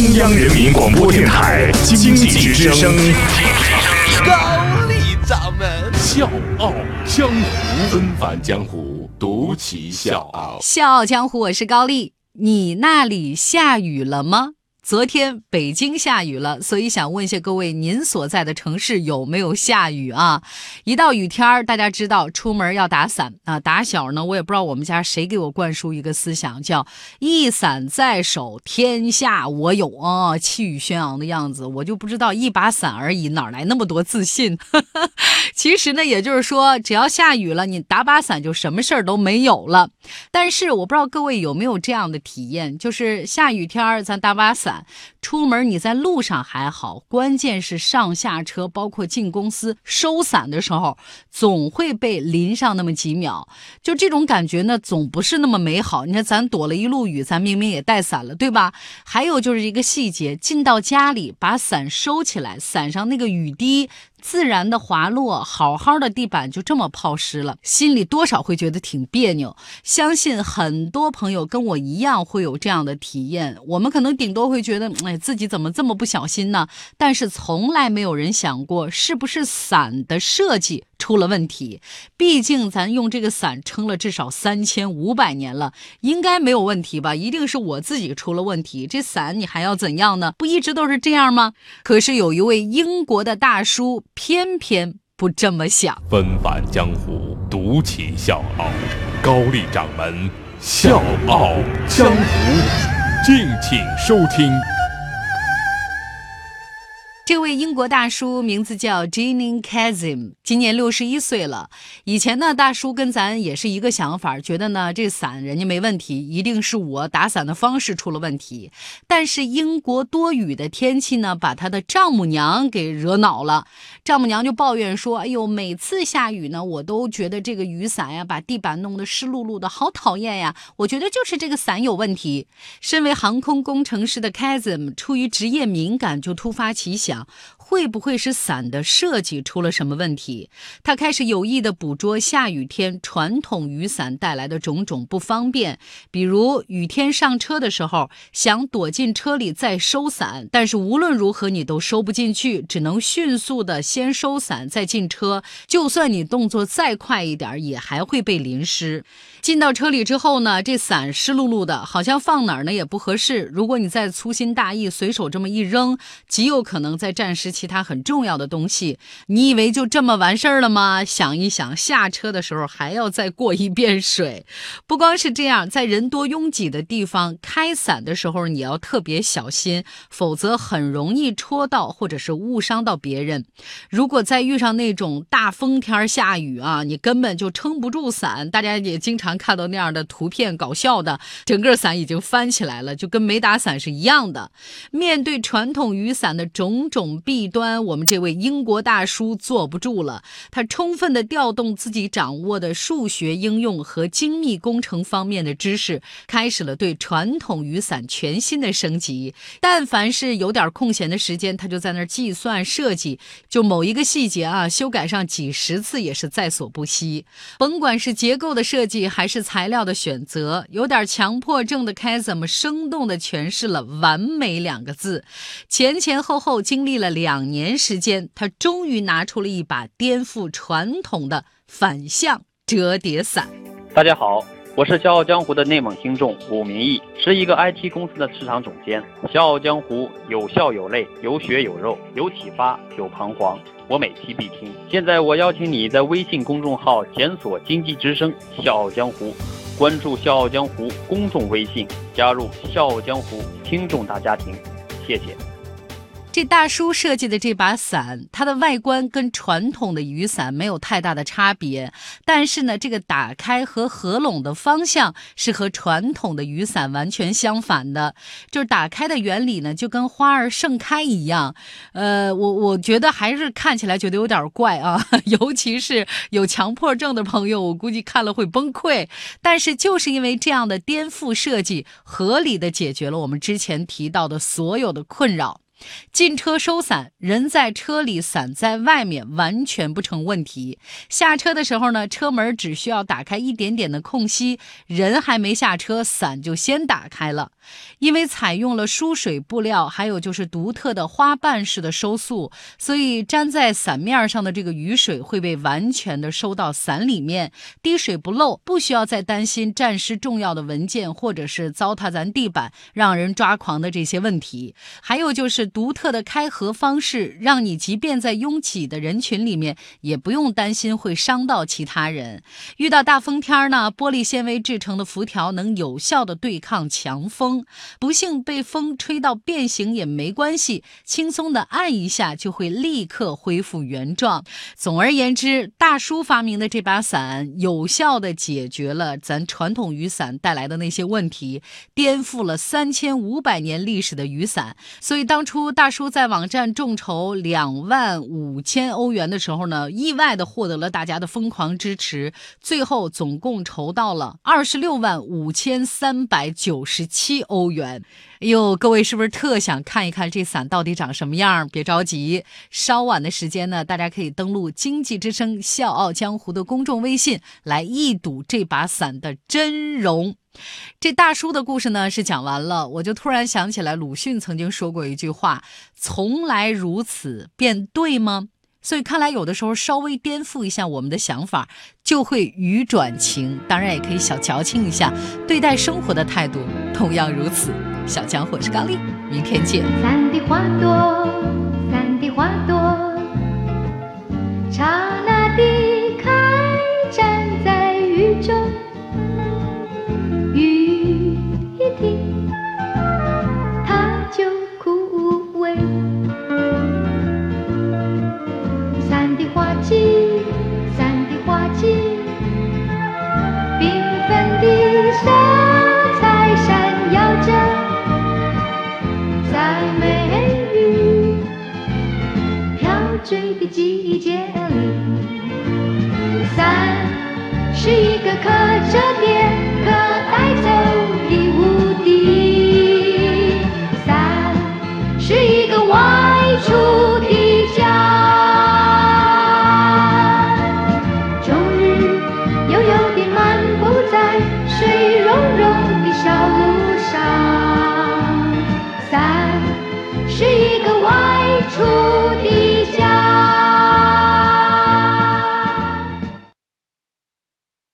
中央人民广播电台经济之声，高丽掌门笑傲江湖，纷返江湖，独骑笑傲。笑傲江湖，我是高丽。你那里下雨了吗？昨天北京下雨了，所以想问一下各位，您所在的城市有没有下雨啊？一到雨天儿，大家知道出门要打伞啊。打小呢，我也不知道我们家谁给我灌输一个思想，叫一伞在手，天下我有啊，气宇轩昂的样子。我就不知道一把伞而已，哪来那么多自信？其实呢，也就是说，只要下雨了，你打把伞就什么事儿都没有了。但是我不知道各位有没有这样的体验，就是下雨天儿，咱打把伞。出门你在路上还好，关键是上下车，包括进公司收伞的时候，总会被淋上那么几秒。就这种感觉呢，总不是那么美好。你看，咱躲了一路雨，咱明明也带伞了，对吧？还有就是一个细节，进到家里把伞收起来，伞上那个雨滴。自然的滑落，好好的地板就这么泡湿了，心里多少会觉得挺别扭。相信很多朋友跟我一样会有这样的体验。我们可能顶多会觉得，哎，自己怎么这么不小心呢？但是从来没有人想过，是不是伞的设计出了问题？毕竟咱用这个伞撑了至少三千五百年了，应该没有问题吧？一定是我自己出了问题。这伞你还要怎样呢？不一直都是这样吗？可是有一位英国的大叔。偏偏不这么想。纷繁江湖，独起笑傲。高丽掌门笑傲江湖，敬请收听。这位英国大叔名字叫 Jeaning Kazim，今年六十一岁了。以前呢，大叔跟咱也是一个想法，觉得呢这伞人家没问题，一定是我打伞的方式出了问题。但是英国多雨的天气呢，把他的丈母娘给惹恼了。丈母娘就抱怨说：“哎呦，每次下雨呢，我都觉得这个雨伞呀，把地板弄得湿漉漉的，好讨厌呀！我觉得就是这个伞有问题。”身为航空工程师的 Kazim，出于职业敏感，就突发奇想。 있어요. 会不会是伞的设计出了什么问题？他开始有意的捕捉下雨天传统雨伞带来的种种不方便，比如雨天上车的时候想躲进车里再收伞，但是无论如何你都收不进去，只能迅速的先收伞再进车。就算你动作再快一点，也还会被淋湿。进到车里之后呢，这伞湿漉漉的，好像放哪儿呢也不合适。如果你再粗心大意，随手这么一扔，极有可能在暂时。其他很重要的东西，你以为就这么完事儿了吗？想一想，下车的时候还要再过一遍水。不光是这样，在人多拥挤的地方开伞的时候，你要特别小心，否则很容易戳到或者是误伤到别人。如果再遇上那种大风天下雨啊，你根本就撑不住伞。大家也经常看到那样的图片，搞笑的，整个伞已经翻起来了，就跟没打伞是一样的。面对传统雨伞的种种弊。端，我们这位英国大叔坐不住了，他充分的调动自己掌握的数学应用和精密工程方面的知识，开始了对传统雨伞全新的升级。但凡是有点空闲的时间，他就在那儿计算设计，就某一个细节啊，修改上几十次也是在所不惜。甭管是结构的设计还是材料的选择，有点强迫症的开怎么生动的诠释了“完美”两个字，前前后后经历了两。两年时间，他终于拿出了一把颠覆传统的反向折叠伞。大家好，我是《笑傲江湖》的内蒙听众武明义，是一个 IT 公司的市场总监。《笑傲江湖》有笑有泪，有血有肉，有启发有彷徨，我每期必听。现在我邀请你在微信公众号检索“经济之声笑傲江湖”，关注“笑傲江湖”公众微信，加入“笑傲江湖”听众大家庭。谢谢。这大叔设计的这把伞，它的外观跟传统的雨伞没有太大的差别，但是呢，这个打开和合拢的方向是和传统的雨伞完全相反的。就是打开的原理呢，就跟花儿盛开一样。呃，我我觉得还是看起来觉得有点怪啊，尤其是有强迫症的朋友，我估计看了会崩溃。但是就是因为这样的颠覆设计，合理的解决了我们之前提到的所有的困扰。进车收伞，人在车里，伞在外面，完全不成问题。下车的时候呢，车门只需要打开一点点的空隙，人还没下车，伞就先打开了。因为采用了疏水布料，还有就是独特的花瓣式的收束，所以粘在伞面上的这个雨水会被完全的收到伞里面，滴水不漏，不需要再担心沾湿重要的文件或者是糟蹋咱地板，让人抓狂的这些问题。还有就是独特的开合方式，让你即便在拥挤的人群里面，也不用担心会伤到其他人。遇到大风天呢，玻璃纤维制成的辐条能有效的对抗强风。不幸被风吹到变形也没关系，轻松的按一下就会立刻恢复原状。总而言之，大叔发明的这把伞有效的解决了咱传统雨伞带来的那些问题，颠覆了三千五百年历史的雨伞。所以当初大叔在网站众筹两万五千欧元的时候呢，意外的获得了大家的疯狂支持，最后总共筹到了二十六万五千三百九十七。欧元，哎呦，各位是不是特想看一看这伞到底长什么样？别着急，稍晚的时间呢，大家可以登录《经济之声·笑傲江湖》的公众微信来一睹这把伞的真容。这大叔的故事呢是讲完了，我就突然想起来，鲁迅曾经说过一句话：“从来如此，便对吗？”所以看来，有的时候稍微颠覆一下我们的想法，就会语转情。当然，也可以小矫情一下，对待生活的态度同样如此。小江我是高丽，明天见。散的花朵，散的花朵，季节里，三是一个刻着点。